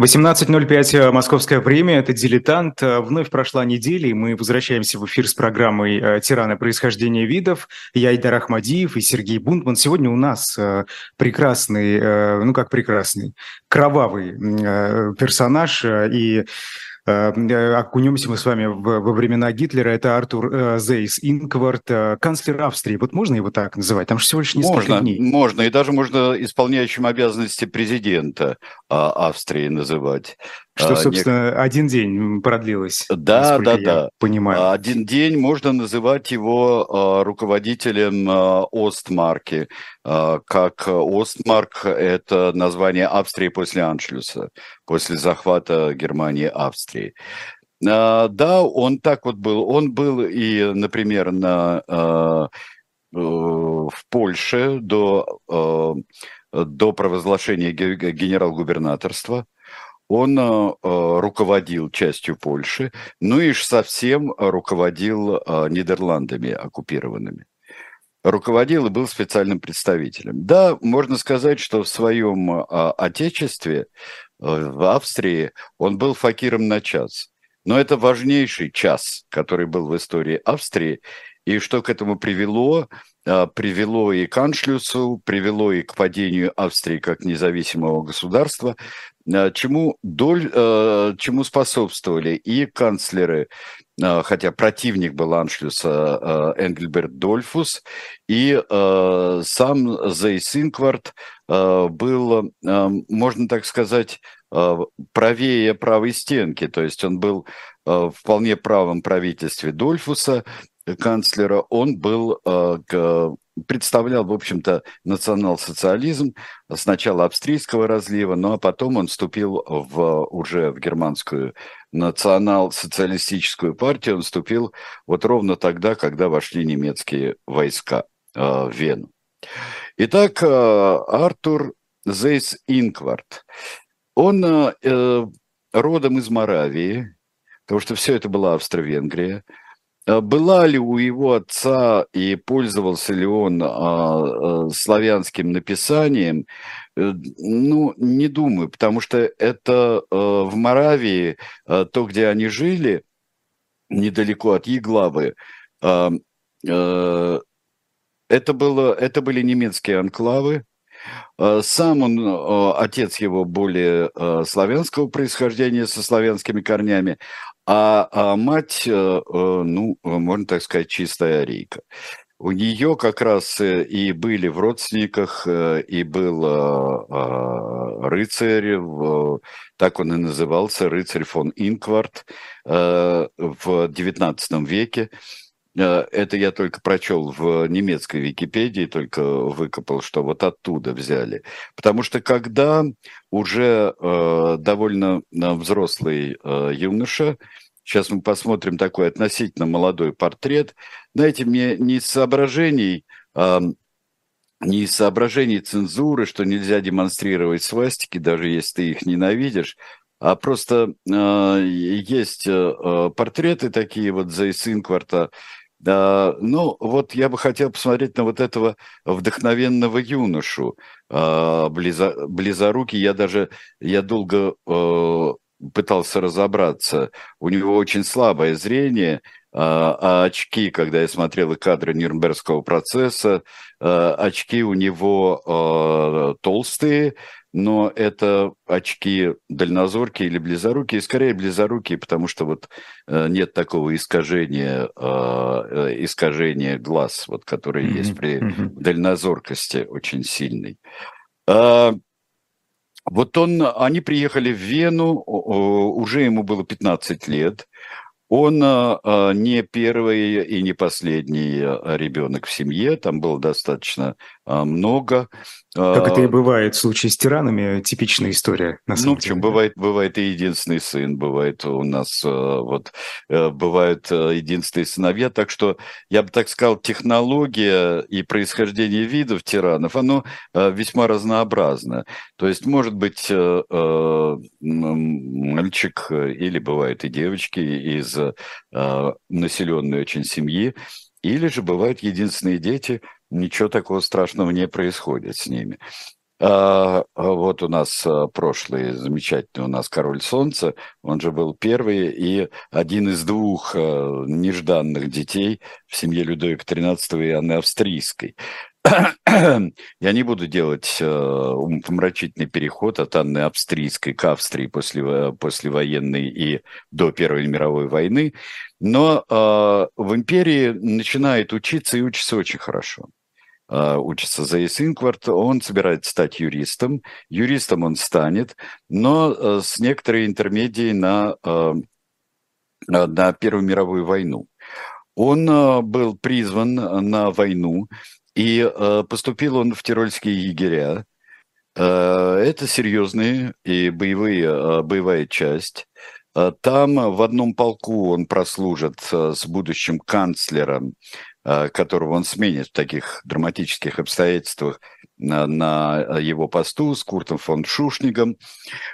18.05 э, московское время, это «Дилетант». Э, вновь прошла неделя, и мы возвращаемся в эфир с программой э, «Тираны происхождения видов». Я Айдар Ахмадиев и Сергей Бунтман. Сегодня у нас прекрасный, ну как прекрасный, кровавый персонаж и Э, э, окунемся мы с вами во времена Гитлера. Это Артур э, Зейс Инкварт, канцлер Австрии. Вот можно его так называть? Там же всего лишь несколько можно, дней. Можно, и даже можно исполняющим обязанности президента а, Австрии называть. Что, а, собственно, не... один день продлилось. Да, да, да. Понимаю. Один день можно называть его э, руководителем Остмарки, как Остмарк – это название Австрии после Аншлюса, после захвата Германии Австрии. Да, он так вот был. Он был и, например, на, э, в Польше до, до провозглашения генерал-губернаторства – он э, э, руководил частью Польши, ну и совсем руководил э, Нидерландами оккупированными. Руководил и был специальным представителем. Да, можно сказать, что в своем э, отечестве, э, в Австрии, он был факиром на час. Но это важнейший час, который был в истории Австрии. И что к этому привело? А, привело и к Аншлюсу, привело и к падению Австрии как независимого государства, чему, доль, а, чему способствовали и канцлеры, хотя противник был Аншлюса Энгельберт Дольфус, и сам Зейсинкварт был, можно так сказать, правее правой стенки, то есть он был вполне правом правительстве Дольфуса, канцлера, он был, э, представлял, в общем-то, национал-социализм сначала австрийского разлива, ну а потом он вступил в, уже в германскую национал-социалистическую партию, он вступил вот ровно тогда, когда вошли немецкие войска э, в Вену. Итак, э, Артур Зейс Инкварт, он родом из Моравии, потому что все это была Австро-Венгрия, была ли у его отца и пользовался ли он а, а, славянским написанием? Э, ну, не думаю, потому что это в Моравии, то, где они жили, недалеко от Еглавы, это, было, это были немецкие анклавы, сам он, отец его более славянского происхождения, со славянскими корнями, а, а мать, э, э, ну, можно так сказать, чистая арийка. У нее как раз э, и были в родственниках, и был рыцарь, так он и назывался, рыцарь фон Инкварт в XIX веке. Это я только прочел в немецкой Википедии, только выкопал, что вот оттуда взяли. Потому что когда уже довольно взрослый юноша, Сейчас мы посмотрим такой относительно молодой портрет. Знаете, мне не из соображений, э, не из соображений цензуры, что нельзя демонстрировать свастики, даже если ты их ненавидишь, а просто э, есть э, портреты такие вот за Инкварта. Ну, вот я бы хотел посмотреть на вот этого вдохновенного юношу, близо, близорукий. Я даже, я долго э, пытался разобраться. У него очень слабое зрение, а, а очки, когда я смотрел кадры Нюрнбергского процесса, а, очки у него а, толстые, но это очки дальнозоркие или близорукие, скорее близорукие, потому что вот нет такого искажения, искажения глаз, вот, которое mm-hmm. есть при дальнозоркости очень сильной. Вот он, они приехали в Вену, уже ему было 15 лет. Он а, а, не первый и не последний а, ребенок в семье, там было достаточно много. Как это и бывает в случае с тиранами, типичная история. На самом ну, деле. бывает, бывает и единственный сын, бывает у нас вот э, бывают э, единственные сыновья, так что я бы так сказал, технология и происхождение видов тиранов, оно э, весьма разнообразно. То есть может быть мальчик или бывают и девочки из населенной очень семьи, или же бывают единственные дети – ничего такого страшного не происходит с ними. А, вот у нас а, прошлый замечательный у нас король солнца, он же был первый и один из двух а, нежданных детей в семье Людовика XIII и Анны Австрийской. Я не буду делать умопомрачительный переход от Анны Австрийской к Австрии после, послевоенной и до Первой мировой войны, но в империи начинает учиться и учится очень хорошо. А, учится за Инкварт, он собирается стать юристом. Юристом он станет, но э, с некоторой интермедией на, э, на Первую мировую войну. Он э, был призван на войну, и поступил он в тирольские егеря. Это серьезные и боевые, боевая часть. Там в одном полку он прослужит с будущим канцлером Э, которого он сменит в таких драматических обстоятельствах на, на его посту с Куртом фон Шушнигом.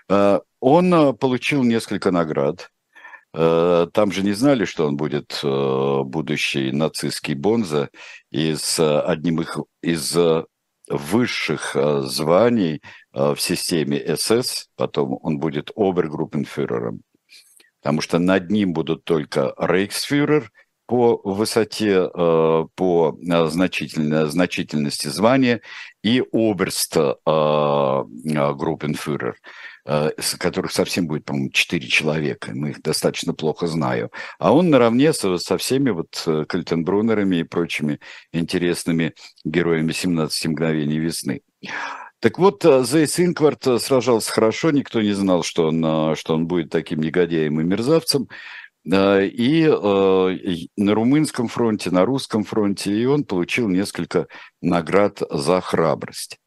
Э, он э, получил несколько наград. Там же не знали, что он будет будущий нацистский бонза и с одним из высших званий в системе СС, потом он будет обергруппенфюрером, потому что над ним будут только рейхсфюрер – по высоте, э, по э, значительной, значительности звания и оберст э, группенфюрер, которых совсем будет, по-моему, четыре человека. Мы их достаточно плохо знаю. А он наравне со, со всеми вот Кальтенбруннерами и прочими интересными героями «17 мгновений весны». Так вот, Зейс Инкварт сражался хорошо, никто не знал, что он, что он будет таким негодяем и мерзавцем и э, на румынском фронте, на русском фронте, и он получил несколько наград за храбрость.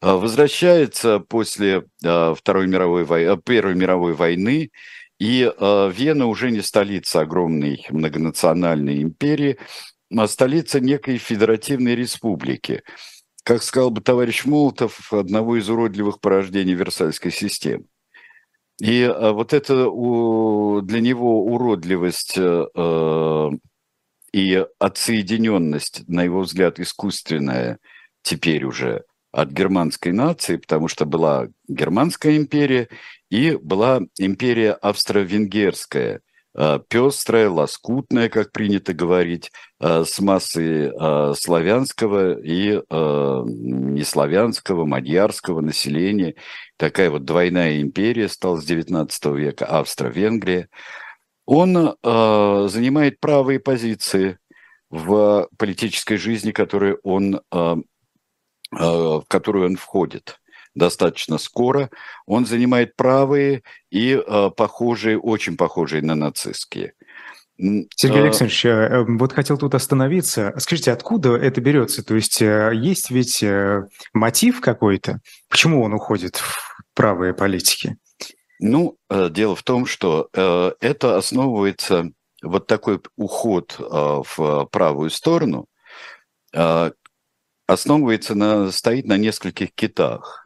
А, возвращается после э, Второй мировой войны, э, Первой мировой войны, и Вена уже не столица огромной многонациональной империи, а столица некой федеративной республики. Как сказал бы товарищ Молотов, одного из уродливых порождений Версальской системы. И а, вот это для него уродливость э, э, и отсоединенность, на его взгляд, искусственная теперь уже от германской нации, потому что была Германская империя и была империя австро-венгерская – Э, пестрая, лоскутная, как принято говорить, э, с массой э, славянского и неславянского, мадьярского населения. Такая вот двойная империя стала с XIX века, Австро-Венгрия. Он занимает правые позиции в политической жизни, которую он, в которую он входит достаточно скоро. Он занимает правые и э, похожие, очень похожие на нацистские. Сергей а, Александрович, э, вот хотел тут остановиться. Скажите, откуда это берется? То есть э, есть ведь э, мотив какой-то? Почему он уходит в правые политики? Ну, дело в том, что это основывается, вот такой уход в правую сторону, основывается на, стоит на нескольких китах.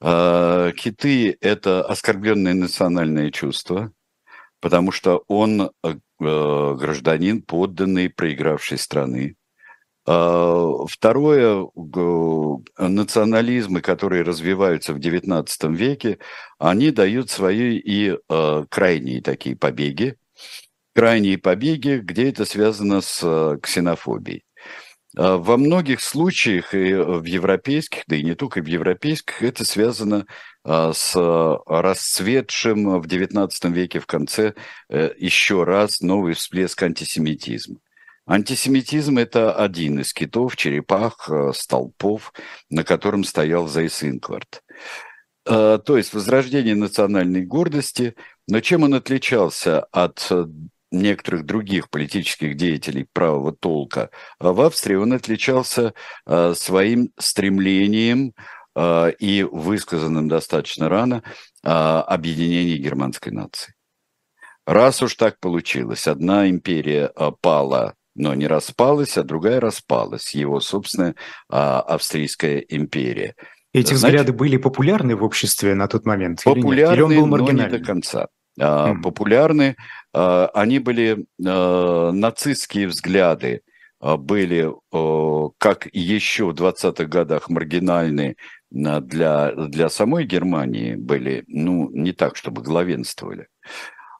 А, киты – это оскорбленное национальное чувство, потому что он э, гражданин, подданный проигравшей страны. А, второе, национализмы, которые развиваются в XIX веке, они дают свои и э, крайние такие побеги, крайние побеги, где это связано с э, ксенофобией. А, во многих случаях, и в европейских, да и не только в европейских, это связано а, с расцветшим в XIX веке в конце э, еще раз новый всплеск антисемитизма. Антисемитизм – это один из китов, черепах, э, столпов, на котором стоял Зайс Инкварт. А, то есть возрождение национальной гордости, но чем он отличался от некоторых других политических деятелей правого толка, а в Австрии он отличался а, своим стремлением а, и высказанным достаточно рано объединения германской нации. Раз уж так получилось, одна империя пала, но не распалась, а другая распалась, его собственная австрийская империя. Эти Значит, взгляды были популярны в обществе на тот момент? Популярны, или, или он был но не до конца. Mm. Популярны а, они были а, нацистские взгляды, были, как еще в 20-х годах, маргинальные для, для самой Германии были, ну, не так, чтобы главенствовали.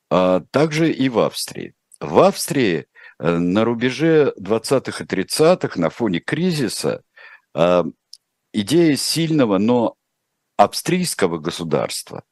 Также и в Австрии. В Австрии э, на рубеже 20-х и 30-х на фоне кризиса э, идея сильного, но австрийского государства,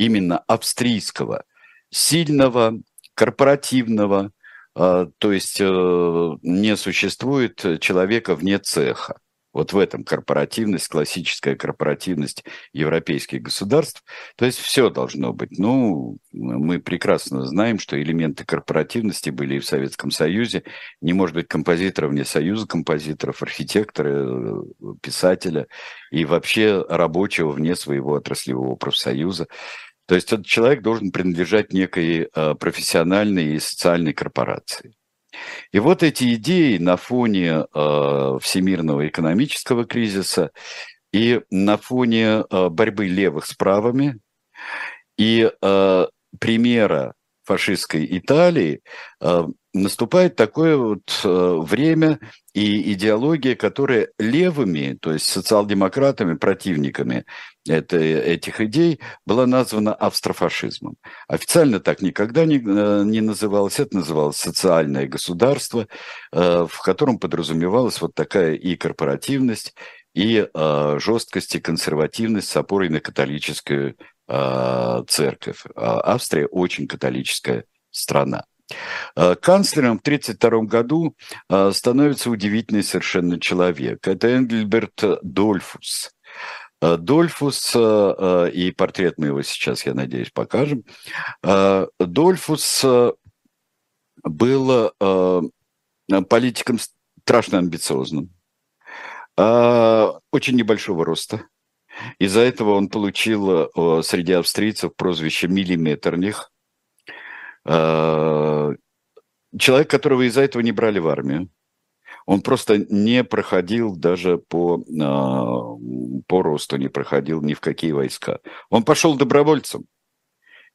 именно австрийского, сильного, корпоративного, э, то есть не существует человека вне цеха. Вот в этом корпоративность, классическая корпоративность европейских государств. То есть все должно быть. Ну, мы прекрасно знаем, что элементы корпоративности были и в Советском Союзе. Не может быть композитора вне Союза композиторов, архитектора, писателя и вообще рабочего вне своего отраслевого профсоюза. То есть этот человек должен принадлежать некой э, профессиональной и социальной корпорации. И вот эти идеи на фоне э, всемирного экономического кризиса и на фоне э, борьбы левых с правыми и примера фашистской Италии наступает такое вот время и идеология, которая левыми, то есть социал-демократами, противниками это, этих идей, была названа австрофашизмом. Официально так никогда не, э, не называлось. Это называлось социальное государство, в котором подразумевалась вот такая и корпоративность, и жесткость и консервативность с опорой на католическую церковь. А Австрия очень католическая страна. Э, канцлером в 1932 году э, становится удивительный совершенно человек. Это Энгельберт Дольфус. Э, Дольфус, и портрет мы его сейчас, я надеюсь, покажем. Дольфус был политиком страшно амбициозным, очень небольшого роста. Из-за этого он получил среди австрийцев прозвище «миллиметрних», Э, человек, которого из-за этого не брали в армию. Он просто не проходил даже по, э, по росту, не проходил ни в какие войска. Он пошел добровольцем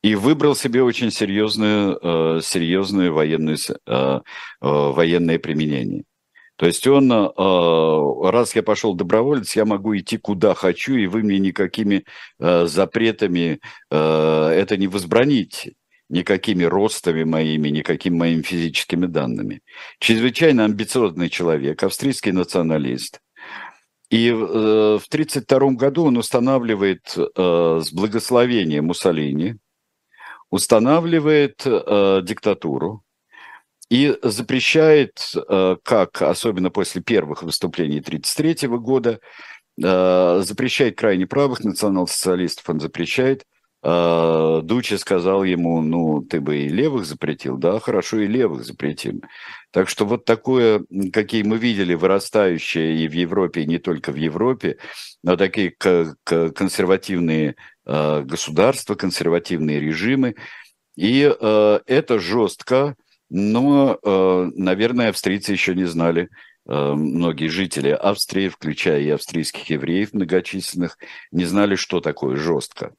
и выбрал себе очень серьезную, э, серьезную военную, военное применение. То есть он, раз я пошел доброволец, я могу идти куда хочу, и вы мне никакими запретами это не возбраните никакими ростами моими, никакими моими физическими данными. Чрезвычайно амбициозный человек, австрийский националист. И э, в 1932 году он устанавливает э, с благословения Муссолини, устанавливает э, диктатуру и запрещает, э, как особенно после первых выступлений 1933 года, э, запрещает крайне правых национал-социалистов, он запрещает а, Дучи сказал ему, ну, ты бы и левых запретил, да, хорошо, и левых запретим. Так что вот такое, какие мы видели, вырастающее и в Европе, и не только в Европе, но такие консервативные а, государства, консервативные режимы. И а, это жестко, но, наверное, австрийцы еще не знали, многие жители Австрии, включая и австрийских евреев многочисленных, не знали, что такое жестко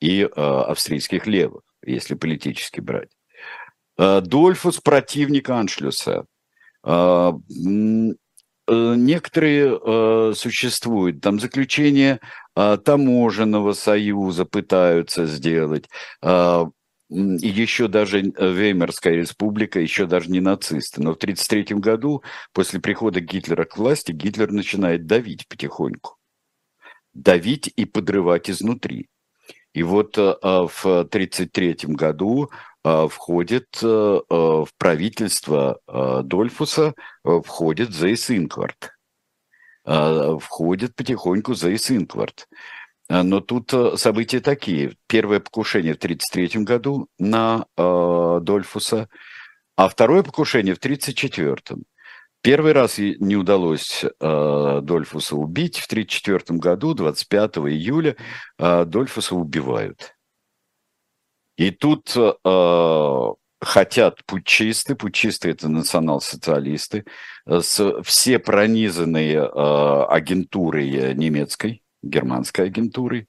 и э, австрийских левых, если политически брать. Э, Дольфус противник Аншлюса. Э, некоторые существуют, там заключение таможенного союза пытаются сделать, и еще даже Веймарская республика, еще даже не нацисты. Но в 1933 году, после прихода Гитлера к власти, Гитлер начинает давить потихоньку. Давить и подрывать изнутри. И вот э, а, в 1933 году а, входит э, э, в правительство Дольфуса входит Зейс Инкварт. Входит потихоньку Зейс Инкварт. Но тут события такие. Первое покушение в 1933 году на Дольфуса, а второе покушение в 1934. Первый раз не удалось э, Дольфуса убить. В 1934 году, 25 июля, э, Дольфуса убивают. И тут э, хотят путчисты, путчисты это национал-социалисты, с, все пронизанные э, агентурой немецкой, германской агентурой,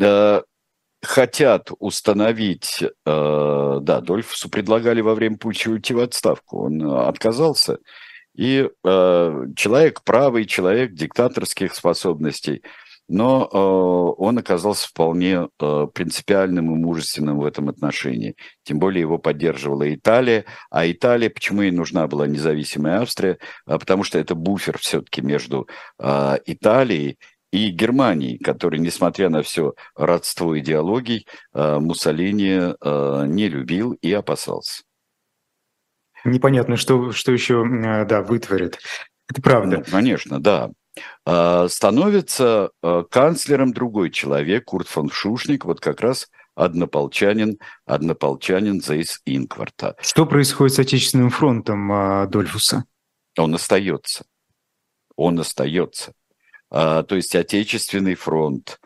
э, хотят установить, э, да, Дольфусу предлагали во время путча уйти в отставку, он отказался, и э, человек правый, человек диктаторских способностей, но э, он оказался вполне э, принципиальным и мужественным в этом отношении. Тем более его поддерживала Италия, а Италия, почему ей нужна была независимая Австрия? А потому что это буфер все-таки между э, Италией и Германией, который, несмотря на все родство идеологий, э, Муссолини э, не любил и опасался. Непонятно, что, что еще, э, да, вытворит. Это правда. Ну, конечно, да. А, становится а, канцлером другой человек, Курт фон Шушник, вот как раз однополчанин, однополчанин Зейс Инкварта. Что происходит с Отечественным фронтом а, Дольфуса? Он остается. Он остается. То есть Отечественный фронт,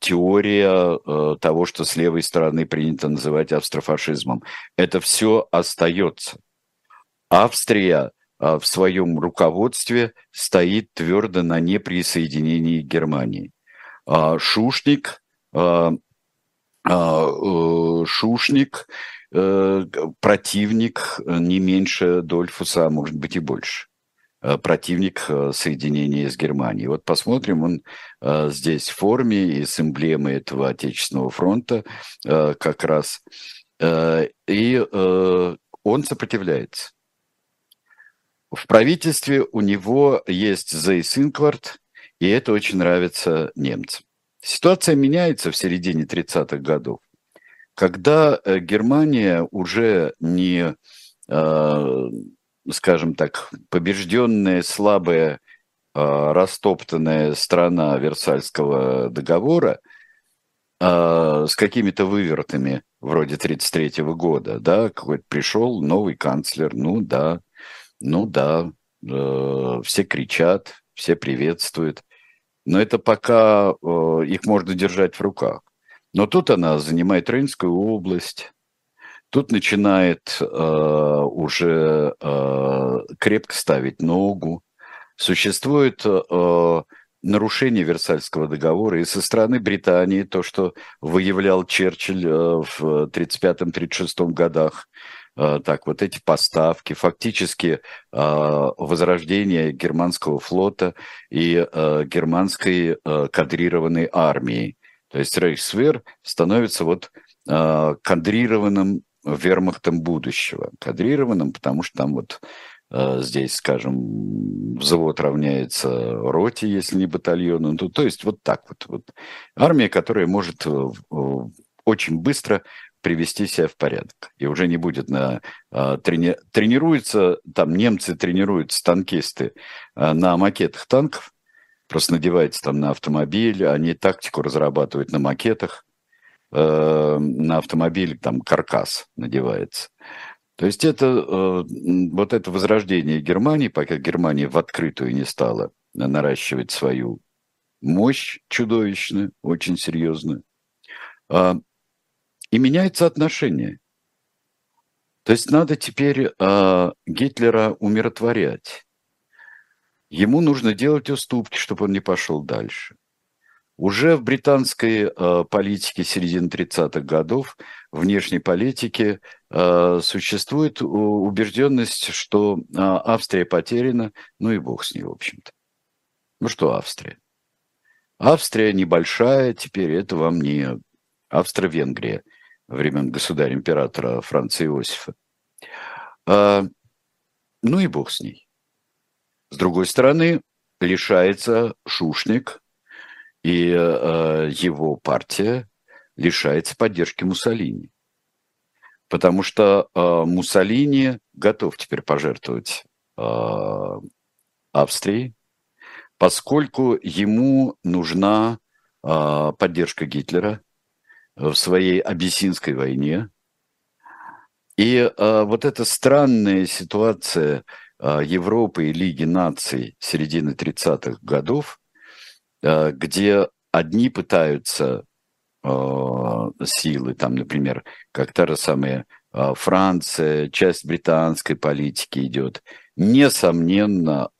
теория того, что с левой стороны принято называть австрофашизмом, это все остается. Австрия а, в своем руководстве стоит твердо на неприсоединении Германии. А, Шушник, а, э, Шушник э, противник не меньше Дольфуса, а может быть и больше противник э, соединения с Германией. Вот посмотрим, он здесь в форме и с эмблемой этого Отечественного фронта как раз. И он сопротивляется. В правительстве у него есть Зейс Инкварт, и это очень нравится немцам. Ситуация меняется в середине 30-х годов, когда э, Германия уже не, э, скажем так, побежденная, слабая, э, растоптанная страна Версальского договора с какими-то вывертами вроде 1933 года, да, какой-то пришел новый канцлер, ну да, ну да, э, все кричат, все приветствуют, но это пока э, их можно держать в руках. Но тут она занимает Рейнскую область, тут начинает э, уже э, крепко ставить ногу. Существует э, нарушение Версальского договора и со стороны Британии, то, что выявлял Черчилль э, в 1935-1936 годах, Э, так, вот эти поставки, фактически э, возрождение германского флота и германской кадрированной армии. То есть Рейхсвер становится вот кадрированным вермахтом будущего. Кадрированным, потому что там вот здесь, скажем, взвод равняется роте, если не батальону. Ну, то есть вот так вот. вот. Армия, которая может очень быстро привести себя в порядок. И уже не будет на... Трени, тренируются, там немцы тренируются, танкисты, на макетах танков, просто надевается там на автомобиль, они тактику разрабатывают на макетах, э, на автомобиль там каркас надевается. То есть это э, вот это возрождение Германии, пока Германия в открытую не стала наращивать свою мощь чудовищную, очень серьезную, а, и меняется отношение. То есть надо теперь э, Гитлера умиротворять. Ему нужно делать уступки, чтобы он не пошел дальше. Уже в британской э, политике середины 30-х годов, внешней политике, э, существует убежденность, что э, Австрия потеряна, ну и бог с ней, в общем-то. Ну что Австрия? Австрия небольшая, теперь это вам не Австро-Венгрия времен государя-императора Франца Иосифа. А, ну и бог с ней. С другой стороны, лишается Шушник и а, его партия лишается поддержки Муссолини. Потому что а, Муссолини готов теперь пожертвовать а, Австрией, поскольку ему нужна а, поддержка Гитлера – в своей абиссинской войне. И а, вот эта странная ситуация а, Европы и Лиги наций середины 30-х годов, где одни пытаются а, силы, там, например, как та же самая а, Франция, часть британской политики идет, несомненно,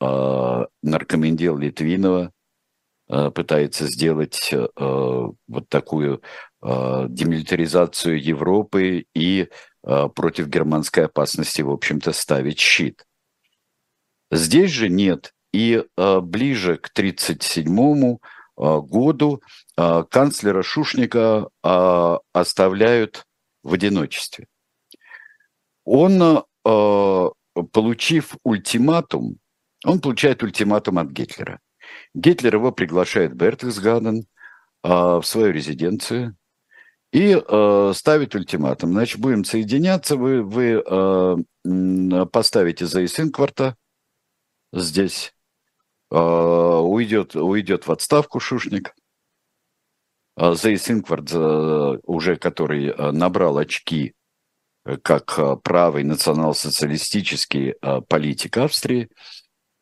наркомендел Литвинова пытается сделать вот такую Э, демилитаризацию Европы и э, против германской опасности, в общем-то, ставить щит. Здесь же нет. И э, ближе к 1937-му году канцлера Шушника оставляют в одиночестве. Он, получив ультиматум, он получает ультиматум от Гитлера. Гитлер его приглашает в Бертесгаден в свою резиденцию и э, ставит ультиматум. Значит, будем соединяться, вы, вы э, поставите за Исинкварта здесь, э, уйдет, уйдет в отставку Шушник. Э, Зейс Инквард, э, уже который э, набрал очки как правый национал-социалистический политик Австрии.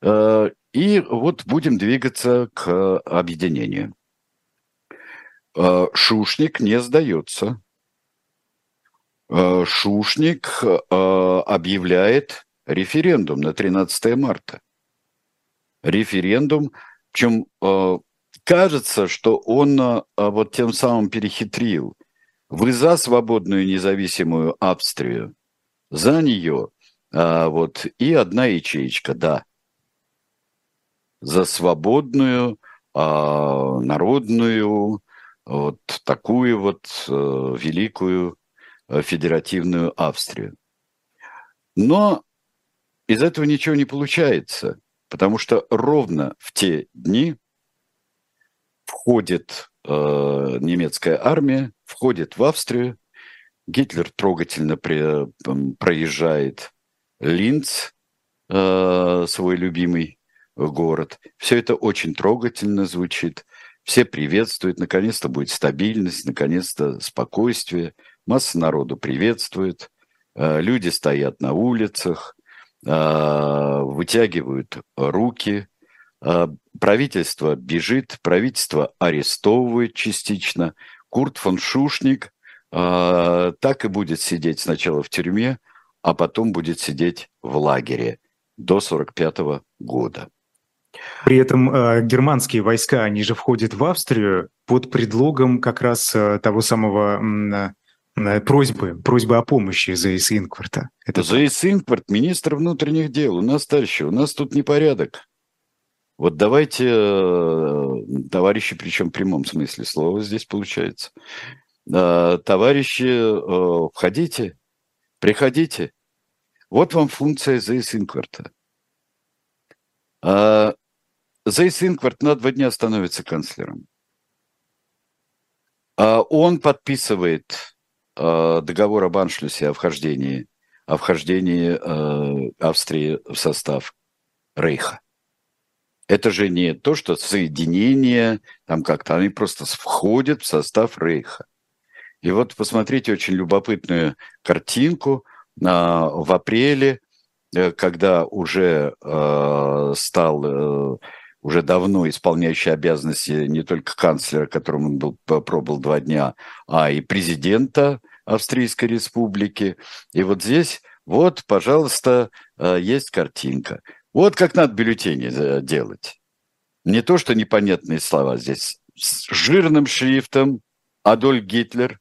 И вот будем двигаться к объединению. Э, Шушник не сдается. Э, Шушник э, объявляет референдум на 13 марта. Референдум, причем кажется, что он вот тем самым перехитрил. Вы за свободную независимую Австрию, за нее, вот, и одна ячеечка, да. За свободную, народную, вот такую вот э, великую э, федеративную Австрию. Но из этого ничего не получается, потому что ровно в те дни входит э, немецкая армия, входит в Австрию, Гитлер трогательно при, проезжает Линц, э, свой любимый город. Все это очень трогательно звучит. Все приветствуют, наконец-то будет стабильность, наконец-то спокойствие. Масса народу приветствует, э, люди стоят на улицах, вытягивают руки, э, правительство бежит, правительство арестовывает частично. Курт фон Шушник так и будет сидеть сначала в тюрьме, а потом будет сидеть в лагере до 1945 года. При этом э, германские войска, они же входят в Австрию под предлогом как раз э, того самого э, просьбы, просьбы о помощи Зейс Инкварта. Это Зейс Инкварт, министр внутренних дел, у нас дальше, у нас тут непорядок. Вот давайте, э, товарищи, причем в прямом смысле слова здесь получается, э, товарищи, э, входите, приходите. Вот вам функция Зейс Инкварта. Зейс Инкварт на два дня становится канцлером. Он подписывает договор об аншлюсе о вхождении, о вхождении а, Австрии в состав Рейха. Это же не то, что соединение, там как-то, они просто входят в состав Рейха. И вот посмотрите очень любопытную картинку. В апреле, э, когда уже э, стал э, уже давно исполняющий обязанности не только канцлера, которым он был, пробыл два дня, а и президента Австрийской Республики. И вот здесь, вот, пожалуйста, э, есть картинка. Вот как надо бюллетени э, делать. Не то, что непонятные слова здесь. С жирным шрифтом Адольф Гитлер,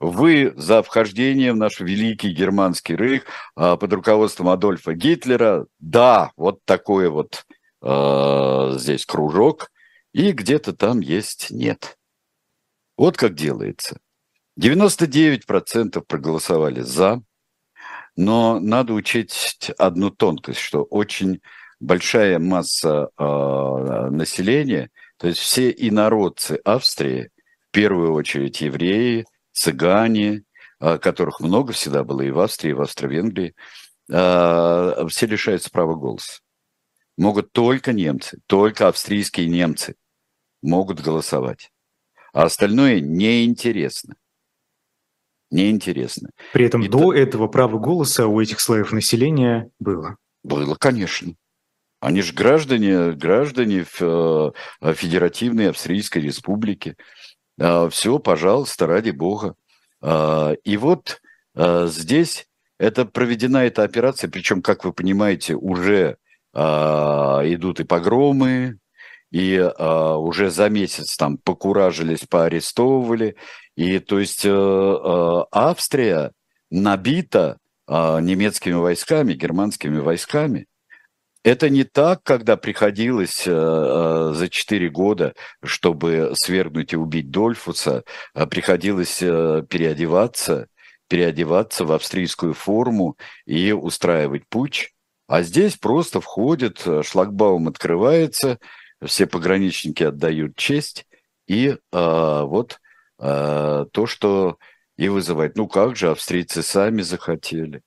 вы за вхождение в наш великий германский рейх а, под руководством Адольфа Гитлера. Да, вот такое вот э, здесь кружок, и где-то там есть нет. Вот как делается. 99% проголосовали за, но надо учесть одну тонкость, что очень большая масса э, населения, то есть все инородцы Австрии, в первую очередь евреи, цыгане, э, которых много всегда было и в Австрии, и в Австро-Венгрии, э, все лишаются права голоса могут только немцы, только австрийские немцы могут голосовать. А остальное неинтересно. Неинтересно. При этом И до то... этого право голоса у этих слоев населения было. Было, конечно. Они же граждане, граждане э, Федеративной Австрийской Республики. А, Все, пожалуйста, ради бога. А, и вот а, здесь это проведена эта операция, причем, как вы понимаете, уже идут и погромы, и а, уже за месяц там покуражились, поарестовывали. И то есть а, а, Австрия набита а, немецкими войсками, германскими войсками. Это не так, когда приходилось э, э, за 4 года, чтобы свергнуть и убить Дольфуса, э, приходилось э, переодеваться, переодеваться в австрийскую форму и устраивать путь. А здесь просто входит, э, шлагбаум открывается, все пограничники отдают честь, и э, вот э, то, что и вызывает. Ну как же, австрийцы сами захотели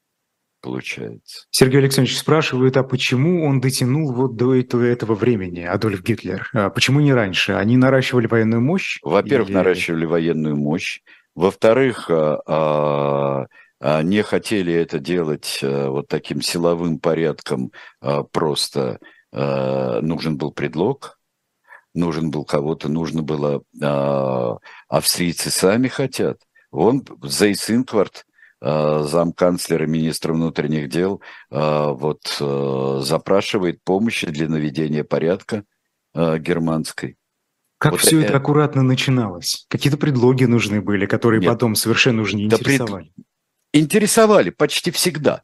получается. Сергей Александрович спрашивает, а почему он дотянул вот до этого, времени, Адольф Гитлер? А почему не раньше? Они наращивали военную мощь? Во-первых, или... наращивали военную мощь. Во-вторых, а, а, а, не хотели это делать вот таким силовым порядком, просто нужен был предлог, нужен был кого-то, нужно было... Австрийцы сами хотят. Вон Зейс Инкварт, Э, замканцлера, министра внутренних дел, э, вот э, запрашивает помощи для наведения порядка германской. Как вот все это, это аккуратно начиналось? Какие-то предлоги нужны были, которые Нет. потом совершенно уже не интересовали? Пред... Интересовали почти всегда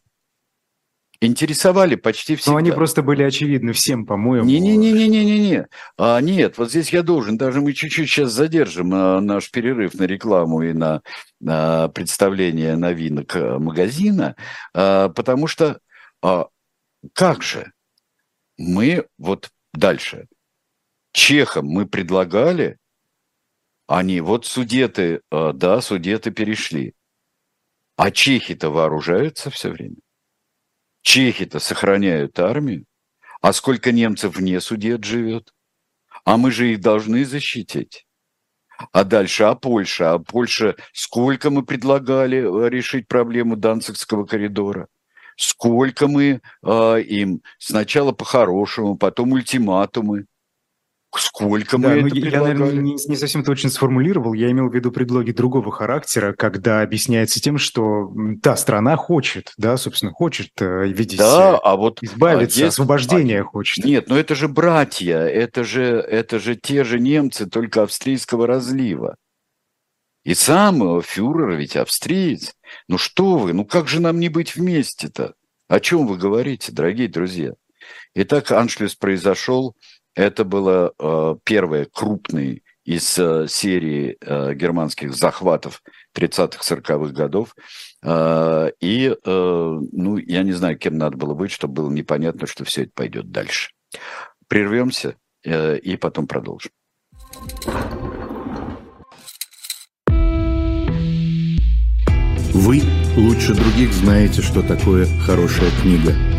интересовали почти всегда. Ну, они просто были очевидны всем, по-моему. Не-не-не-не-не-не. А, нет, вот здесь я должен, даже мы чуть-чуть сейчас задержим а, наш перерыв на рекламу и на, на представление новинок э, магазина, а, потому что а, как же мы вот дальше. Чехам мы предлагали, они вот судеты, а, да, судеты перешли. А чехи-то вооружаются все время. Чехи-то сохраняют армию, а сколько немцев вне судет живет? А мы же их должны защитить. А дальше, а Польша? А Польша, сколько мы предлагали э, решить проблему Данцигского коридора? Сколько мы э, им сначала по-хорошему, потом ультиматумы. Сколько да, мы это Я, наверное, не, не совсем точно сформулировал. Я имел в виду предлоги другого характера, когда объясняется тем, что та страна хочет, да, собственно, хочет э, видеть, да, а вот избавиться, а, освобождения а, хочет. Нет, но это же братья, это же, это же те же немцы, только австрийского разлива. И сам фюрер ведь австриец. Ну что вы, ну как же нам не быть вместе-то? О чем вы говорите, дорогие друзья? Итак, аншлюс произошел это было э, первое крупный из э, серии э, германских захватов 30-40-х годов. Э, и, э, ну, я не знаю, кем надо было быть, чтобы было непонятно, что все это пойдет дальше. Прервемся э, и потом продолжим. Вы лучше других знаете, что такое хорошая книга –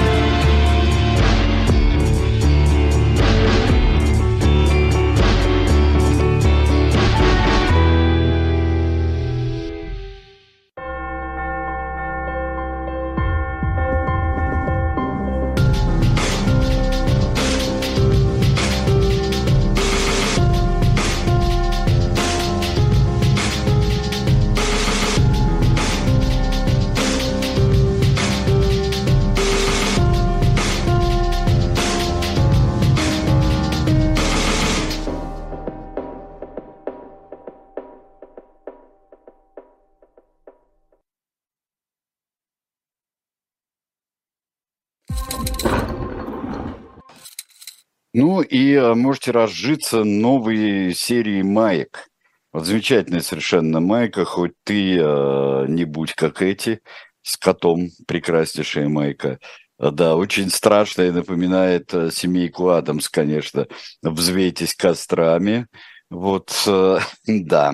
Ну и э, можете разжиться новой серией маек. Вот замечательная совершенно майка, хоть ты э, не будь как эти, с котом, прекраснейшая майка. Да, очень страшная, напоминает э, семейку Адамс, конечно. Взвейтесь кострами. Вот, э, да.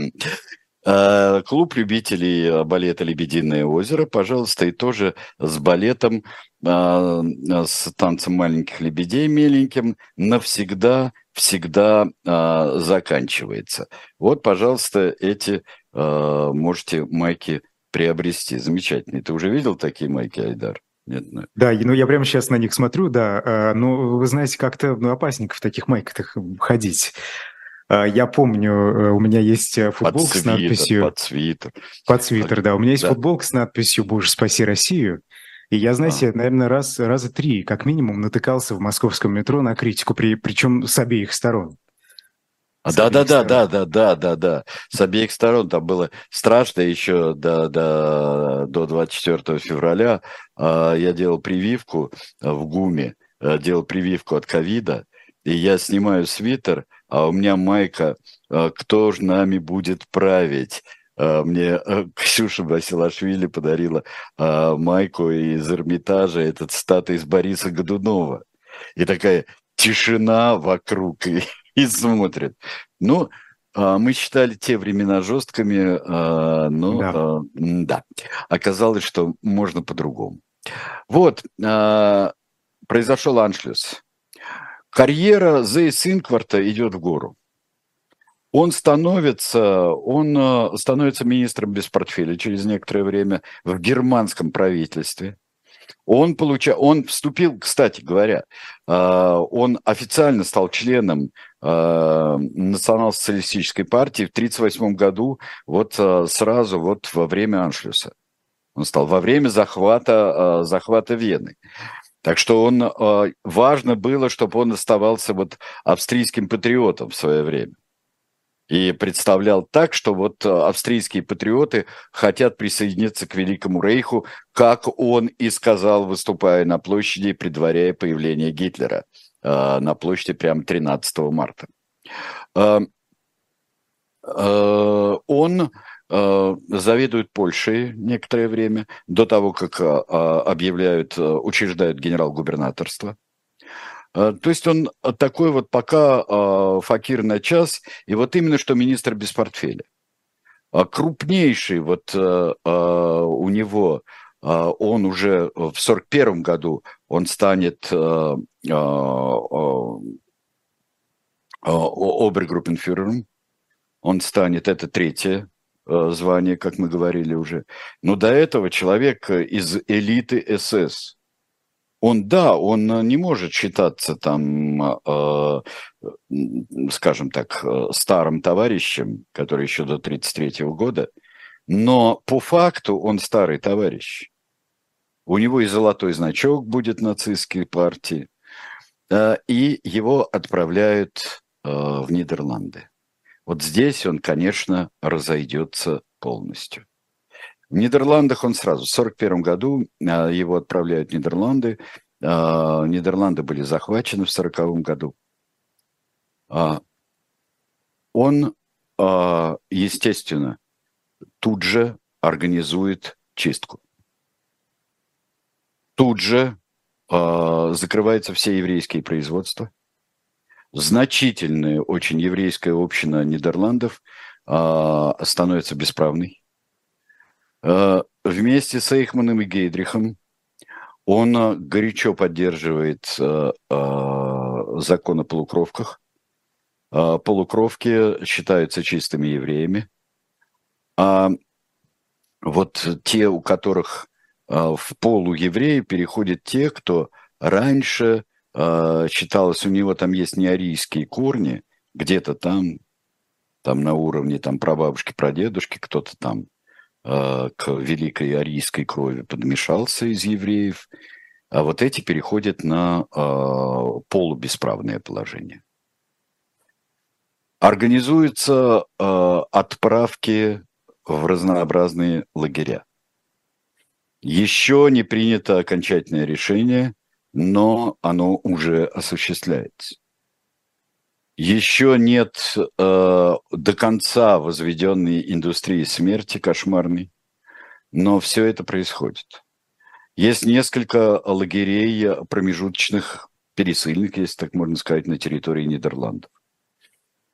Э, клуб любителей балета «Лебединое озеро», пожалуйста, и тоже с балетом, э, с танцем маленьких лебедей меленьким навсегда, всегда э, заканчивается. Вот, пожалуйста, эти можете майки приобрести. Замечательные. Ты уже видел такие майки, Айдар? Нет, ну... Да, ну я прямо сейчас на них смотрю, да. Но вы знаете, как-то ну, опасненько в таких майках ходить. А, я помню, э, у меня есть э, футболка под с надписью... Под свитер. Под свитер, да. У меня есть да. футболка с надписью «Боже, спаси Россию». И я, знаете, а. наверное, раз, раза три, как минимум, натыкался в московском метро на критику, при, причем с обеих сторон. Да, да, да, да, да, да, да, да. С обеих сторон там было страшно еще до, до, до 24 февраля. А, я делал прививку в ГУМе, э, делал прививку от ковида, и я снимаю свитер, а у меня майка э, «Кто ж нами будет править?» э, Мне Ксюша Басилашвили подарила майку из Эрмитажа, этот статуя из Бориса Годунова. И такая тишина вокруг, и, и смотрит. Ну, а, мы считали те времена жесткими, а, но да. А, да, оказалось, что можно по-другому. Вот, произошел аншлюс. Карьера Зейс Инкварта идет в гору. Он становится, он становится министром без портфеля через некоторое время в германском правительстве. Он, получа... он вступил, кстати говоря, он официально стал членом Э, национал-социалистической партии в 1938 году, вот э, сразу вот во время Аншлюса. Он стал во время захвата, э, захвата Вены. Так что он, важно было, чтобы он оставался вот австрийским патриотом в свое время. И представлял так, что вот австрийские патриоты хотят присоединиться к Великому Рейху, как он и сказал, выступая на площади, предваряя появление Гитлера – Э, на площади прямо 13 марта. Э, э, он заведует Польшей некоторое время, до того, как объявляют, учреждают генерал-губернаторство. То есть он такой вот пока факир на час, и вот именно что министр без портфеля. Крупнейший вот у него а, он уже в 1941 году он станет э, а, а, обергруппенфюрером, он станет, это третье э, звание, как мы говорили уже. Но до этого человек из элиты СС. Он, да, он не может считаться там, э, скажем так, старым товарищем, который еще до 1933 года, но по факту он старый товарищ. У него и золотой значок будет нацистской партии. Э, и его отправляют э, в Нидерланды. Вот здесь он, конечно, разойдется полностью. В Нидерландах он сразу, в 1941 году э, его отправляют в Нидерланды. Нидерланды были захвачены в 1940 году. Он, естественно, тут же организует чистку. Тут же э, закрываются все еврейские производства. Значительная очень еврейская община Нидерландов э, становится бесправной. Э, вместе с Эйхманом и Гейдрихом он горячо поддерживает э, э, закон о полукровках. Э, полукровки считаются чистыми евреями. А вот те, у которых а, в полуевреи переходят те, кто раньше а, считалось, у него там есть неарийские корни, где-то там, там на уровне там прабабушки, прадедушки, кто-то там а, к великой арийской крови подмешался из евреев, а вот эти переходят на полубесправное положение. Организуются отправки в разнообразные лагеря. Еще не принято окончательное решение, но оно уже осуществляется. Еще нет э, до конца возведенной индустрии смерти кошмарной, но все это происходит. Есть несколько лагерей промежуточных, пересыльных, если так можно сказать, на территории Нидерландов.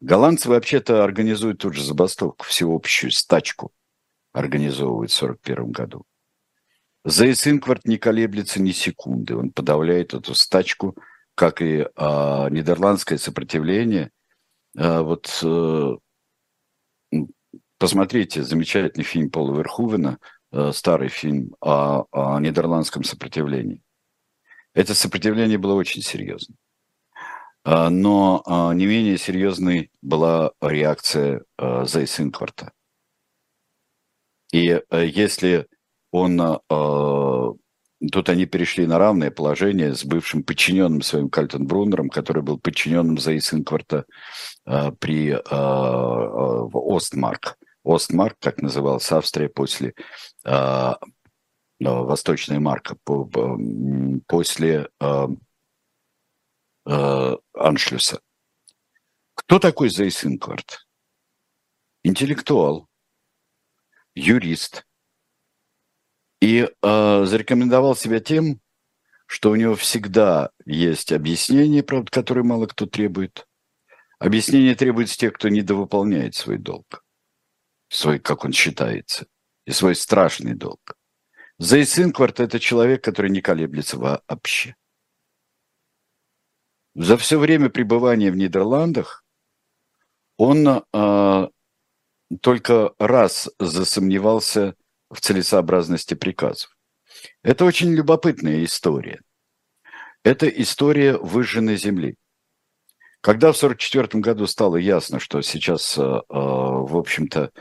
Голландцы вообще-то организуют тут же забастовку, всеобщую стачку организовывают в 1941 году. Зейс Инкварт не колеблется ни секунды. Он подавляет эту стачку, как и а, нидерландское сопротивление. А, вот а, посмотрите замечательный фильм Пола Верхувена, а, старый фильм о, о нидерландском сопротивлении. Это сопротивление было очень серьезным. А, но а, не менее серьезной была реакция а, Зейс Инкварта. И если он... Тут они перешли на равное положение с бывшим подчиненным своим Кальтенбруннером, который был подчиненным Зейс Инкварта при в Остмарк. Остмарк, так называлась Австрия после Восточная марка, после э, Аншлюса. Кто такой Зейсинкварт? Интеллектуал, юрист. И э, зарекомендовал себя тем, что у него всегда есть объяснение, правда, которое мало кто требует. Объяснение требуется тех, кто недовыполняет свой долг, свой, как он считается, и свой страшный долг. Зейсинкварт – это человек, который не колеблется вообще. За все время пребывания в Нидерландах он э, только раз засомневался в целесообразности приказов. Это очень любопытная история. Это история выжженной земли. Когда в 1944 году стало ясно, что сейчас, э, в общем-то,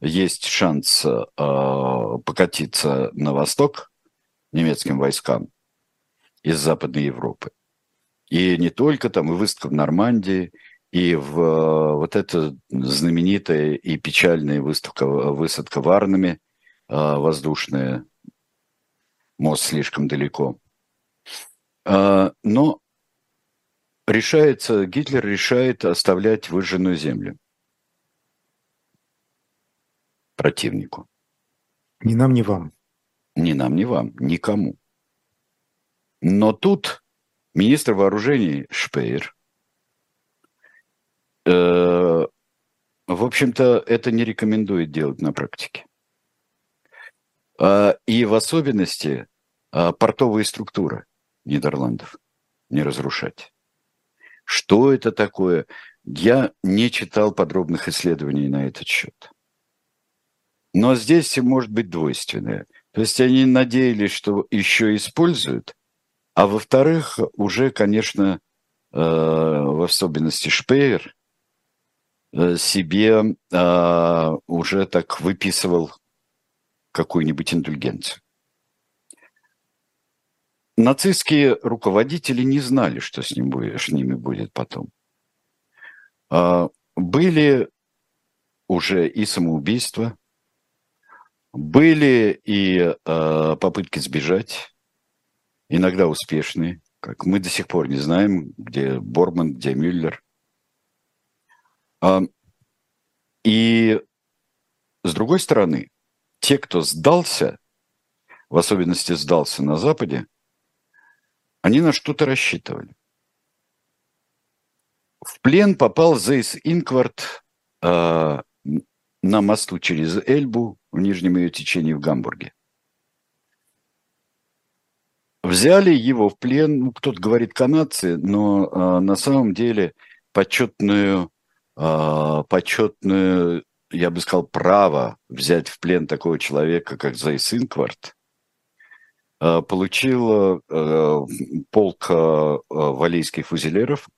есть шанс э, покатиться на восток немецким войскам из Западной Европы, и не только там, и выставка в Нормандии, и в э, вот эта знаменитая и печальная выставка, высадка в Арнаме, э, воздушная, мост слишком далеко. Э, но решается, Гитлер решает оставлять выжженную землю противнику. Ни нам, ни вам. Ни нам, ни вам, никому. Но тут министр вооружений Шпейер, э, в общем-то, это не рекомендует делать на практике. Э, и в особенности э, портовые структуры Нидерландов не разрушать. Что это такое? Я не читал подробных исследований на этот счет. Но здесь может быть двойственное. То есть они надеялись, что еще используют, а во-вторых, уже, конечно, э, в особенности Шпеер э, себе уже так выписывал какую-нибудь индульгенцию. Нацистские руководители не знали, что с, ним с ними будет потом. Были уже и самоубийства, были и попытки сбежать, иногда успешные, как мы до сих пор не знаем, где Борман, где Мюллер. А, и с другой стороны, те, кто сдался, в особенности сдался на Западе, они на что-то рассчитывали. В плен попал Зейс Инкварт э, на мосту через Эльбу в нижнем ее течении в Гамбурге. Взяли его в плен, ну, кто-то говорит канадцы, но э, на самом деле почетную, э, почетную, я бы сказал, право взять в плен такого человека, как Зайс Инкварт, э, получил э, полк э, валийских фузелеров,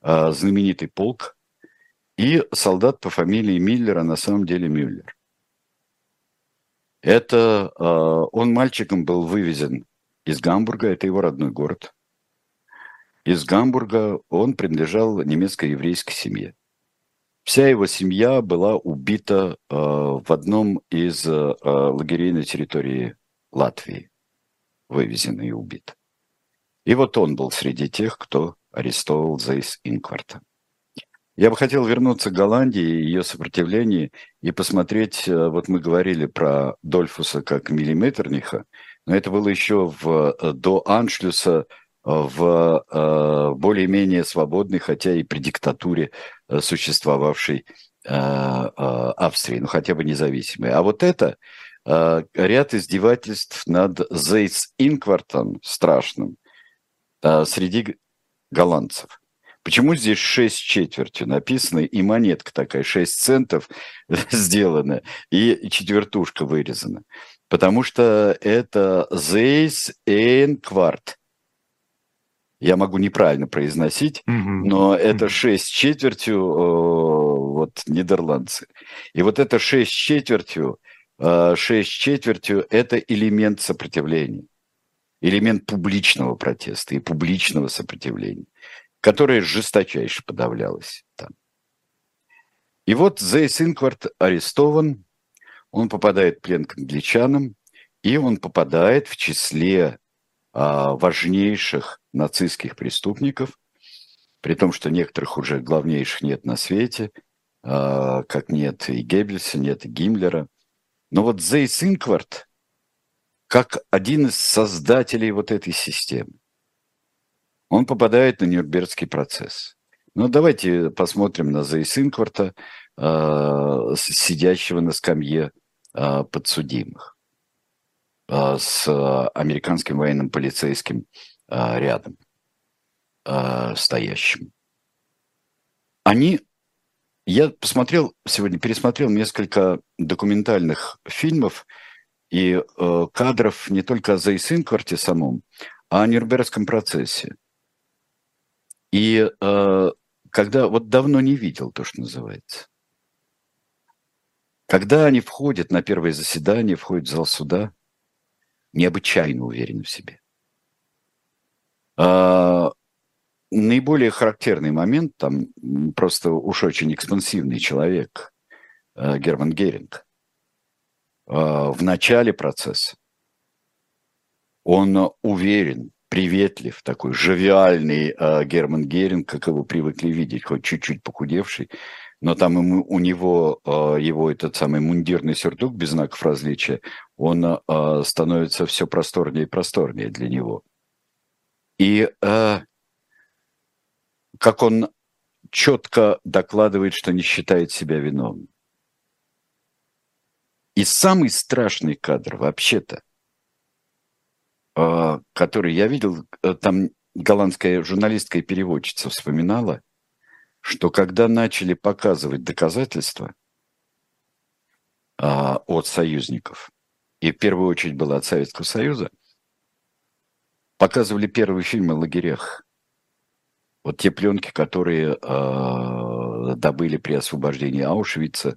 знаменитый полк, и солдат по фамилии Миллера, на самом деле Мюллер. Это он мальчиком был вывезен из Гамбурга, это его родной город. Из Гамбурга он принадлежал немецкой еврейской семье. Вся его семья была убита э, в одном из э, лагерей на территории Латвии, вывезена и убит. И вот он был среди тех, кто арестовал Зейс Инкварта. Я бы хотел вернуться к Голландии и ее сопротивлению и посмотреть, э, вот мы говорили про Дольфуса как миллиметрниха, но это было еще в, э, до Аншлюса в э, более-менее свободной, хотя и при диктатуре существовавшей Австрии, ну хотя бы независимой. А вот это ряд издевательств над Зейс Инквартом страшным среди голландцев. Почему здесь 6 четвертью написано, и монетка такая, 6 центов сделана, и четвертушка вырезана? Потому что это Зейс Эйн Кварт. Я могу неправильно произносить, mm-hmm. но это. 6 с четвертью э, вот нидерландцы. И вот это 6 с четвертью, э, 6 с четвертью – это элемент сопротивления, элемент публичного протеста и публичного сопротивления, которое жесточайше подавлялось там. И вот Зейс Инкварт арестован, он попадает в плен к англичанам, и он попадает в числе а, важнейших нацистских преступников, при том, что некоторых уже главнейших нет на свете, а, как нет и Геббельса, нет и Гиммлера. Но вот Зейс Инкварт, как один из создателей вот этой системы, он попадает на Нюрнбергский процесс. Ну, давайте посмотрим на Зейс Инкварта, э, сидящего на скамье э, подсудимых. А, с а, американским военным полицейским а, рядом стоящим. Они, я посмотрел сегодня, пересмотрел несколько документальных фильмов и э, кадров не только о Зейсинкварте самом, а о Нюрнбергском процессе. И э, когда вот давно не видел то, что называется. Когда они входят на первое заседание, входят в зал суда, необычайно уверены в себе. А, наиболее характерный момент, там просто уж очень экспансивный человек, а, Герман Геринг, а, в начале процесса он уверен, приветлив, такой живиальный э, Герман Геринг, как его привыкли видеть, хоть чуть-чуть похудевший, но там ему, у него, э, его этот самый мундирный сюртук без знаков различия, он э, становится все просторнее и просторнее для него. И э, как он четко докладывает, что не считает себя виновным. И самый страшный кадр вообще-то, э, который я видел, э, там голландская журналистка и переводчица вспоминала, что когда начали показывать доказательства а, от союзников, и в первую очередь было от Советского Союза, показывали первые фильмы о лагерях. Вот те пленки, которые э, добыли при освобождении Аушвица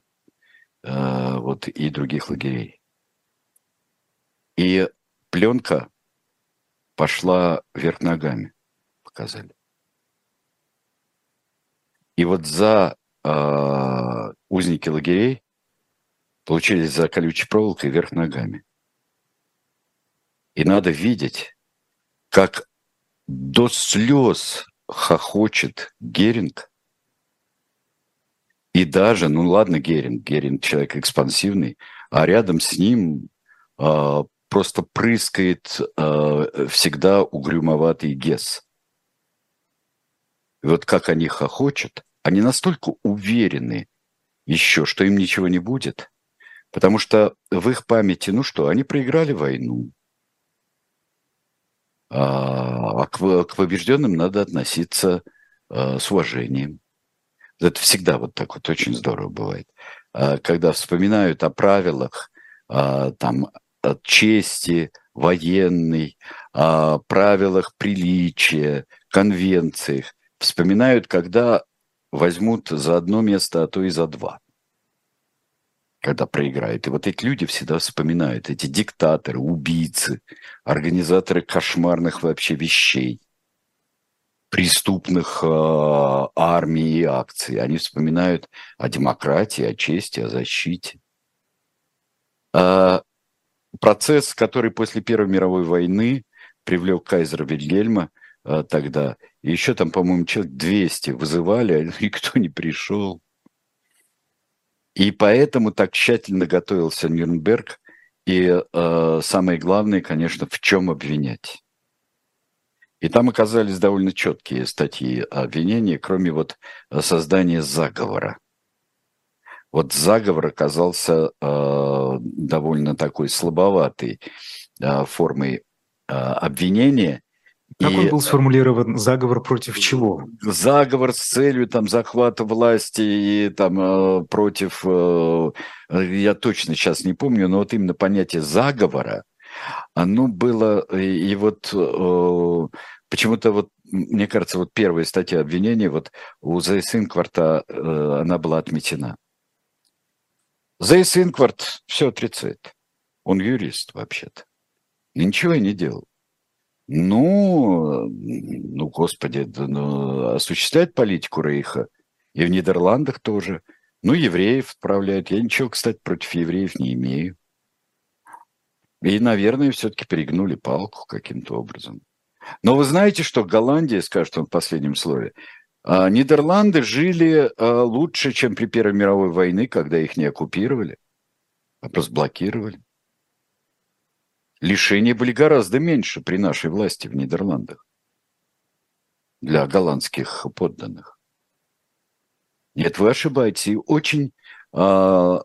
э, вот, и других лагерей. И пленка пошла вверх ногами, показали. И вот за э, узники лагерей получились за колючей проволокой вверх ногами. И надо видеть, как до слез хохочет Геринг. И даже, ну ладно, Геринг, Геринг человек экспансивный, а рядом с ним э, просто прыскает э, всегда угрюмоватый Гес. И вот как они хохочут, они настолько уверены еще, что им ничего не будет, Потому что в их памяти, ну что, они проиграли войну. А, к, к побежденным надо относиться а, с уважением. Это всегда вот так вот очень здорово бывает. А, когда вспоминают о правилах а, там, от чести военной, о правилах приличия, конвенциях, вспоминают, когда возьмут за одно место, а то и за два – когда проиграет. И вот эти люди всегда вспоминают, эти диктаторы, убийцы, организаторы кошмарных вообще вещей, преступных э, армий и акций. Они вспоминают о демократии, о чести, о защите. А процесс, который после Первой мировой войны привлек кайзера Вильгельма а, тогда, еще там, по-моему, человек 200 вызывали, а никто не пришел. И поэтому так тщательно готовился Нюрнберг. И э, самое главное, конечно, в чем обвинять. И там оказались довольно четкие статьи обвинения, кроме вот создания заговора. Вот заговор оказался э, довольно такой слабоватой э, формой э, обвинения, как и... он был сформулирован? Заговор против чего? Заговор с целью там захвата власти и там э, против, э, я точно сейчас не помню, но вот именно понятие заговора, оно было, и вот э, Почему-то вот, мне кажется, вот первая статья обвинения, вот у Зейс Инкварта э, она была отметена. Зейс Инкварт все отрицает. Он юрист вообще-то. Ничего и не делал. Ну, ну, господи, ну, осуществляет политику Рейха. И в Нидерландах тоже. Ну, евреев отправляют. Я ничего, кстати, против евреев не имею. И, наверное, все-таки перегнули палку каким-то образом. Но вы знаете, что Голландия, скажет он в последнем слове, а, Нидерланды жили а, лучше, чем при Первой мировой войне, когда их не оккупировали, а просто блокировали. Лишения были гораздо меньше при нашей власти в Нидерландах для голландских подданных. Нет, вы ошибаетесь. И очень э,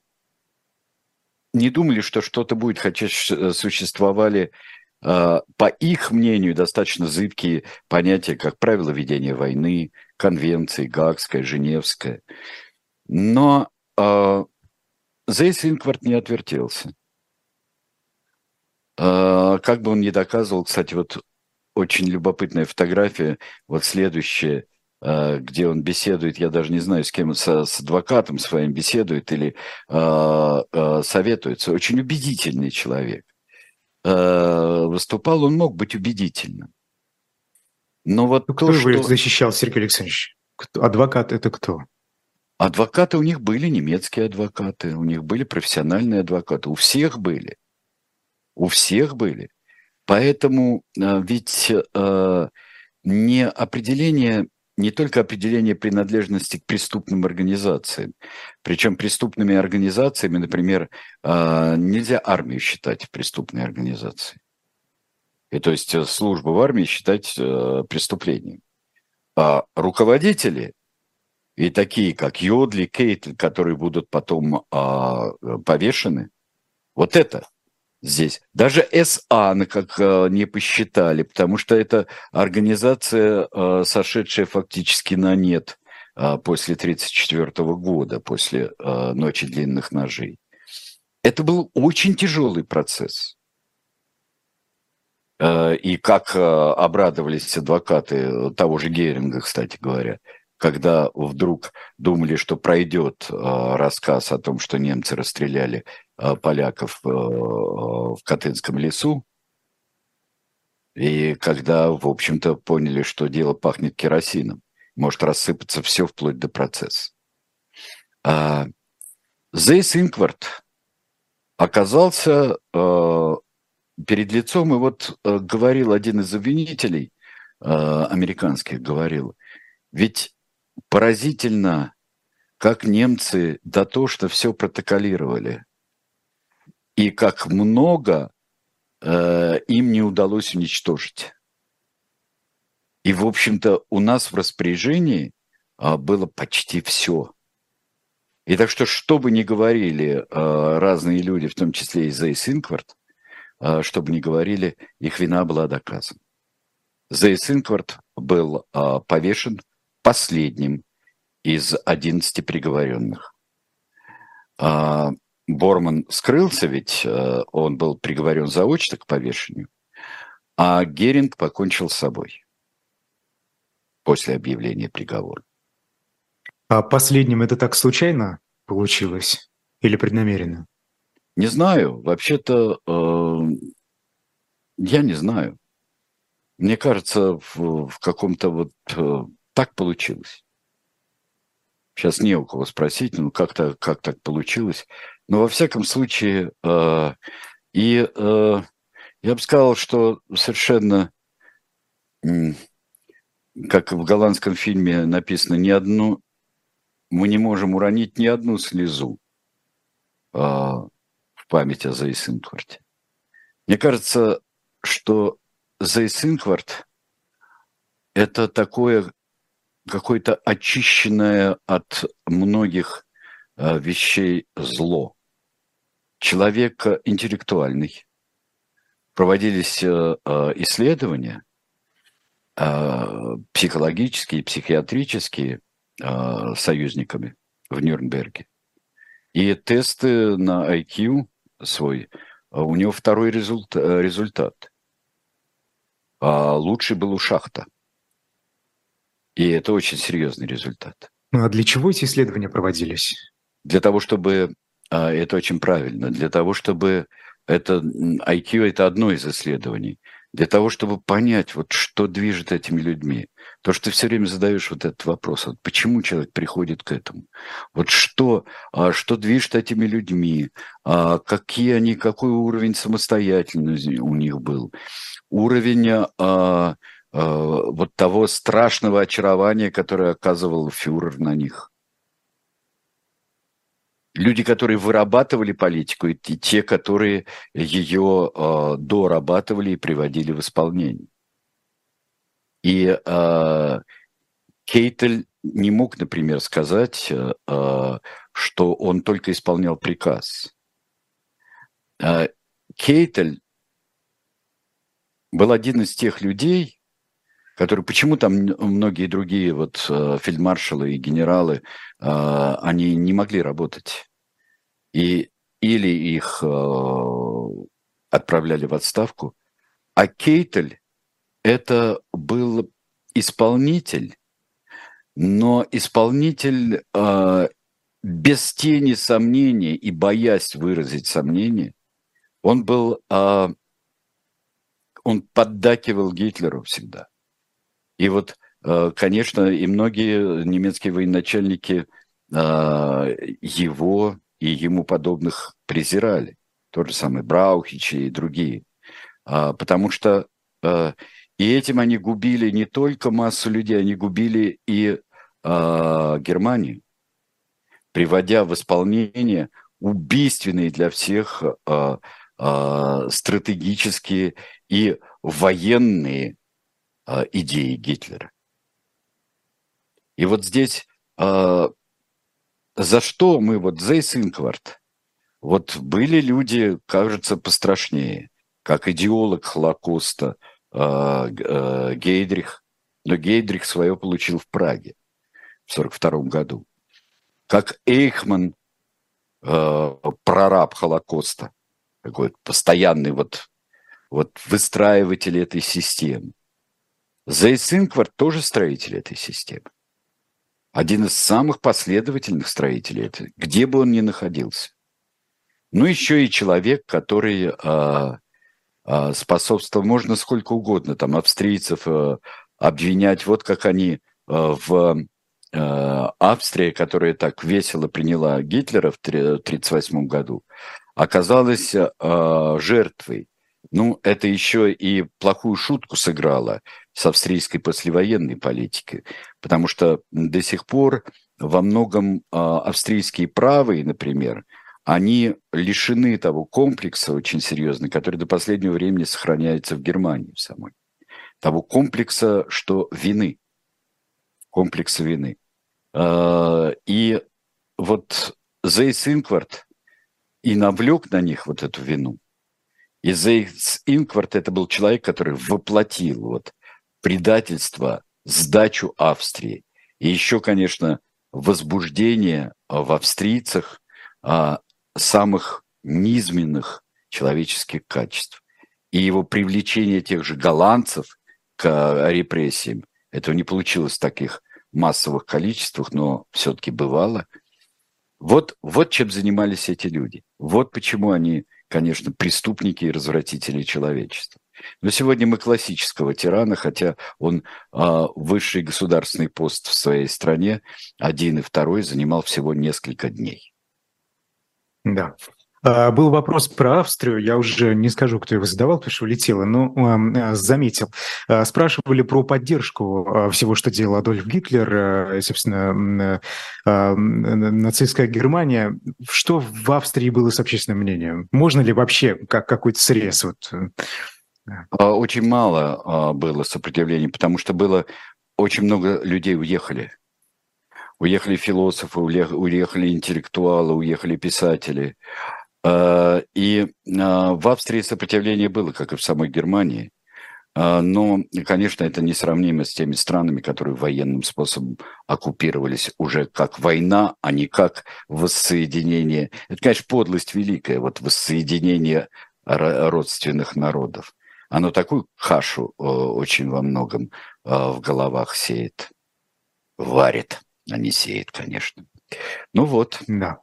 не думали, что что-то будет, хотя существовали, э, по их мнению, достаточно зыбкие понятия, как правило ведения войны, конвенции, Гаагская, Женевская. Но э, Зейс Инкварт не отвертелся. Э, как бы он ни доказывал, кстати, вот очень любопытная фотография, вот следующая – Э, где он беседует, я даже не знаю, с кем, с, с адвокатом своим беседует или э, э, советуется. Очень убедительный человек. Э, выступал, он мог быть убедительным. Но вот ну, кто то, его что... защищал, Сергей Александрович? Адвокат это кто? Адвокаты у них были, немецкие адвокаты, у них были профессиональные адвокаты, у всех были. У всех были. Поэтому э, ведь э, не определение не только определение принадлежности к преступным организациям. Причем преступными организациями, например, а, нельзя армию считать преступной организацией. И то есть э, службу в армии считать э, преступлением. А руководители и такие, как Йодли, Кейт, которые будут потом а, повешены, вот это здесь. Даже СА как э, не посчитали, потому что это организация, э, сошедшая фактически на нет э, после 1934 года, после «Ночи длинных ножей». Это был очень тяжелый процесс. И как обрадовались адвокаты того же Геринга, кстати говоря, когда вдруг думали, что пройдет рассказ о том, что немцы расстреляли поляков э, в Катынском лесу. И когда, в общем-то, поняли, что дело пахнет керосином, может рассыпаться все вплоть до процесса. А Зейс Инкварт оказался э, перед лицом, и вот э, говорил один из обвинителей, э, американских говорил, ведь поразительно, как немцы дотошно все протоколировали и как много э, им не удалось уничтожить. И, в общем-то, у нас в распоряжении э, было почти все. И так что, что бы ни говорили э, разные люди, в том числе и Зейс Инкварт, э, что бы ни говорили, их вина была доказана. Зейс Инкварт был э, повешен последним из 11 приговоренных. Борман скрылся, ведь э, он был приговорен заочно к повешению, а Геринг покончил с собой после объявления приговора. А последним это так случайно получилось или преднамеренно? Не знаю. Вообще-то э, я не знаю. Мне кажется, в, в каком-то вот э, так получилось. Сейчас не у кого спросить, ну как-то как так получилось. Но во всяком случае, э, и э, я бы сказал, что совершенно, как в голландском фильме написано, ни одну, мы не можем уронить ни одну слезу э, в память о Зейсинкварте. Мне кажется, что Зейсинкварт – это такое какое-то очищенное от многих э, вещей зло человек интеллектуальный. Проводились э, э, исследования э, психологические, психиатрические союзниками в Нюрнберге. И тесты на IQ свой, у него второй результат. результат. а лучший был у Шахта. И это очень серьезный результат. Ну а для чего эти исследования проводились? Для того, чтобы... А, это очень правильно. Для того, чтобы... Это IQ – это одно из исследований для того, чтобы понять, вот что движет этими людьми. То, что ты все время задаешь вот этот вопрос, вот почему человек приходит к этому, вот что, а, что движет этими людьми, а, какие они, какой уровень самостоятельности у них был, уровень а, вот того страшного очарования, которое оказывал фюрер на них люди, которые вырабатывали политику, и те, которые ее э, дорабатывали и приводили в исполнение. И э, Кейтель не мог, например, сказать, э, что он только исполнял приказ. Э, Кейтель был один из тех людей, которые почему там многие другие вот э, фельдмаршалы и генералы, э, они не могли работать. И или их э, отправляли в отставку, а Кейтель это был исполнитель, но исполнитель без тени сомнения и боясь выразить сомнение, он был, он поддакивал Гитлеру всегда. И вот, э, конечно, и многие немецкие военачальники э, его и ему подобных презирали. Тот же самый Браухич и другие. А, потому что э, и этим они губили не только массу людей, они губили и Германию, приводя в исполнение убийственные для всех стратегические и военные э, идеи Гитлера. И вот здесь э, за что мы, вот Зейс Инкварт, вот были люди, кажется, пострашнее, как идеолог Холокоста э, э, Гейдрих, но Гейдрих свое получил в Праге в 1942 году. Как Эйхман, э, прораб Холокоста, такой постоянный вот, вот выстраиватель этой системы. Зейс Инкварт тоже строитель этой системы. Один из самых последовательных строителей, это, где бы он ни находился. Ну, еще и человек, который а, а, способствовал, можно сколько угодно, там, австрийцев а, обвинять, вот как они а, в а, Австрии, которая так весело приняла Гитлера в 1938 году, оказалась а, жертвой. Ну, это еще и плохую шутку сыграло с австрийской послевоенной политикой, потому что до сих пор во многом э, австрийские правые, например, они лишены того комплекса очень серьезно, который до последнего времени сохраняется в Германии самой. Того комплекса, что вины. Комплекса вины. Э, и вот Зейс Инкварт и навлек на них вот эту вину – и Зейс Инкварт это был человек, который воплотил вот предательство, сдачу Австрии. И еще, конечно, возбуждение в австрийцах а, самых низменных человеческих качеств. И его привлечение тех же голландцев к репрессиям, этого не получилось в таких массовых количествах, но все-таки бывало. Вот, вот чем занимались эти люди. Вот почему они конечно, преступники и развратители человечества. Но сегодня мы классического тирана, хотя он э, высший государственный пост в своей стране, один и второй, занимал всего несколько дней. Да. А, был вопрос про Австрию, я уже не скажу, кто его задавал, потому что улетело, но а, заметил. А, спрашивали про поддержку всего, что делал Адольф Гитлер, собственно, нацистская Германия. Что в Австрии было с общественным мнением? Можно ли вообще как какой-то срез? Вот? Очень мало было сопротивления, потому что было очень много людей уехали. Уехали философы, уехали интеллектуалы, уехали писатели. Э, и в Австрии сопротивление было, как и в самой Германии. Но, конечно, это несравнимо с теми странами, которые военным способом оккупировались уже как война, а не как воссоединение. Это, конечно, подлость великая, вот воссоединение родственных народов. Оно такую кашу очень во многом в головах сеет. Варит, а не сеет, конечно. Ну вот. Да.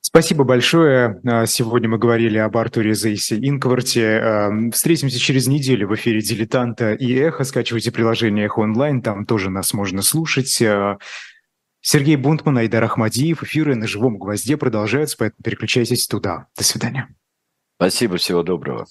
Спасибо большое. А, сегодня мы говорили об Артуре Зейсе Инкварте. А, встретимся через неделю в эфире «Дилетанта» и «Эхо». Скачивайте приложение «Эхо онлайн», там тоже нас можно слушать. А, Сергей Бунтман, Айдар Ахмадиев. Эфиры на живом гвозде продолжаются, поэтому переключайтесь туда. До свидания. Спасибо, всего доброго.